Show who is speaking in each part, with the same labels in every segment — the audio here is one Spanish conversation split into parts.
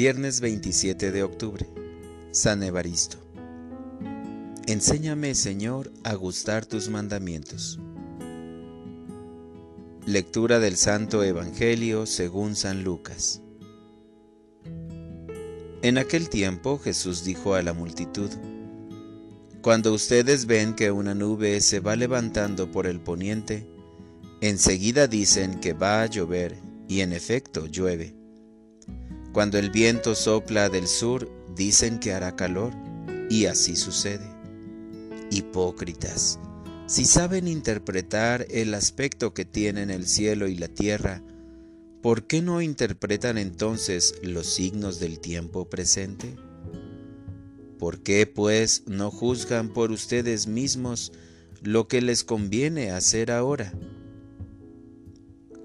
Speaker 1: Viernes 27 de octubre. San Evaristo. Enséñame, Señor, a gustar tus mandamientos. Lectura del Santo Evangelio según San Lucas. En aquel tiempo Jesús dijo a la multitud, Cuando ustedes ven que una nube se va levantando por el poniente, enseguida dicen que va a llover, y en efecto llueve cuando el viento sopla del sur, dicen que hará calor, y así sucede. Hipócritas, si saben interpretar el aspecto que tienen el cielo y la tierra, ¿por qué no interpretan entonces los signos del tiempo presente? ¿Por qué, pues, no juzgan por ustedes mismos lo que les conviene hacer ahora?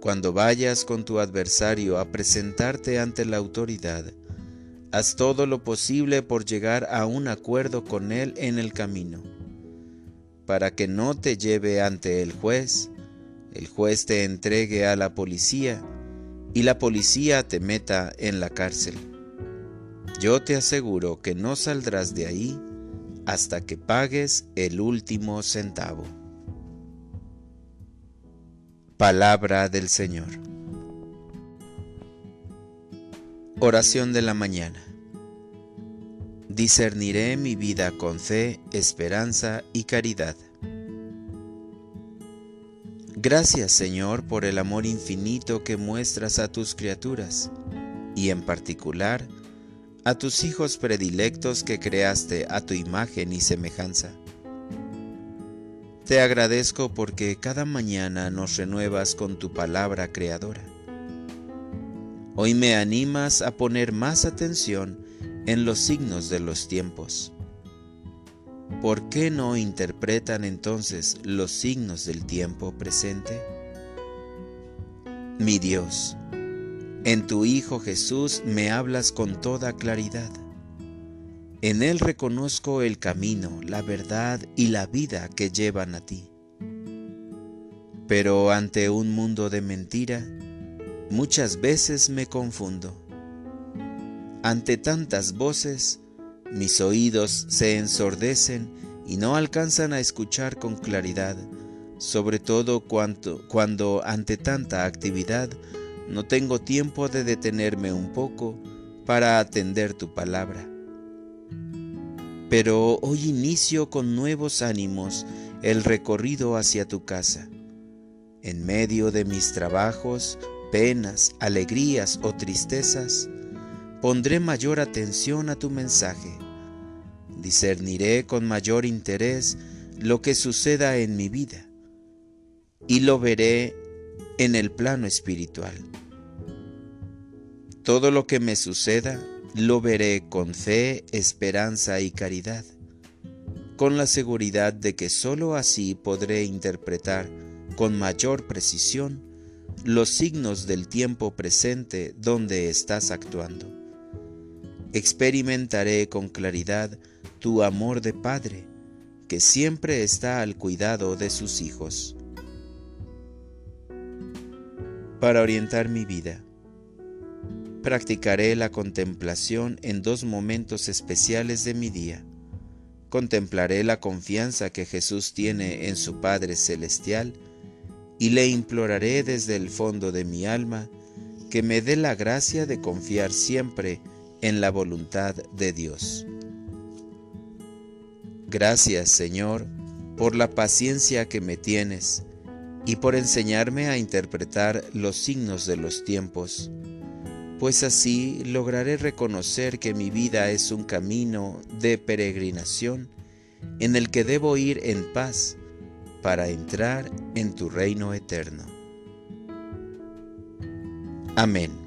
Speaker 1: Cuando vayas con tu adversario a presentarte ante la autoridad, haz todo lo posible por llegar a un acuerdo con él en el camino, para que no te lleve ante el juez, el juez te entregue a la policía y la policía te meta en la cárcel. Yo te aseguro que no saldrás de ahí hasta que pagues el último centavo. Palabra del Señor. Oración de la mañana. Discerniré mi vida con fe, esperanza y caridad. Gracias Señor por el amor infinito que muestras a tus criaturas y en particular a tus hijos predilectos que creaste a tu imagen y semejanza. Te agradezco porque cada mañana nos renuevas con tu palabra creadora. Hoy me animas a poner más atención en los signos de los tiempos. ¿Por qué no interpretan entonces los signos del tiempo presente? Mi Dios, en tu Hijo Jesús me hablas con toda claridad. En Él reconozco el camino, la verdad y la vida que llevan a ti. Pero ante un mundo de mentira, muchas veces me confundo. Ante tantas voces, mis oídos se ensordecen y no alcanzan a escuchar con claridad, sobre todo cuando, ante tanta actividad no tengo tiempo de detenerme un poco para atender tu palabra pero hoy inicio con nuevos ánimos el recorrido hacia tu casa. En medio de mis trabajos, penas, alegrías o tristezas, pondré mayor atención a tu mensaje. Discerniré con mayor interés lo que suceda en mi vida y lo veré en el plano espiritual. Todo lo que me suceda lo veré con fe, esperanza y caridad, con la seguridad de que sólo así podré interpretar con mayor precisión los signos del tiempo presente donde estás actuando. Experimentaré con claridad tu amor de Padre, que siempre está al cuidado de sus hijos. Para orientar mi vida, practicaré la contemplación en dos momentos especiales de mi día. Contemplaré la confianza que Jesús tiene en su Padre Celestial y le imploraré desde el fondo de mi alma que me dé la gracia de confiar siempre en la voluntad de Dios. Gracias, Señor, por la paciencia que me tienes y por enseñarme a interpretar los signos de los tiempos pues así lograré reconocer que mi vida es un camino de peregrinación en el que debo ir en paz para entrar en tu reino eterno. Amén.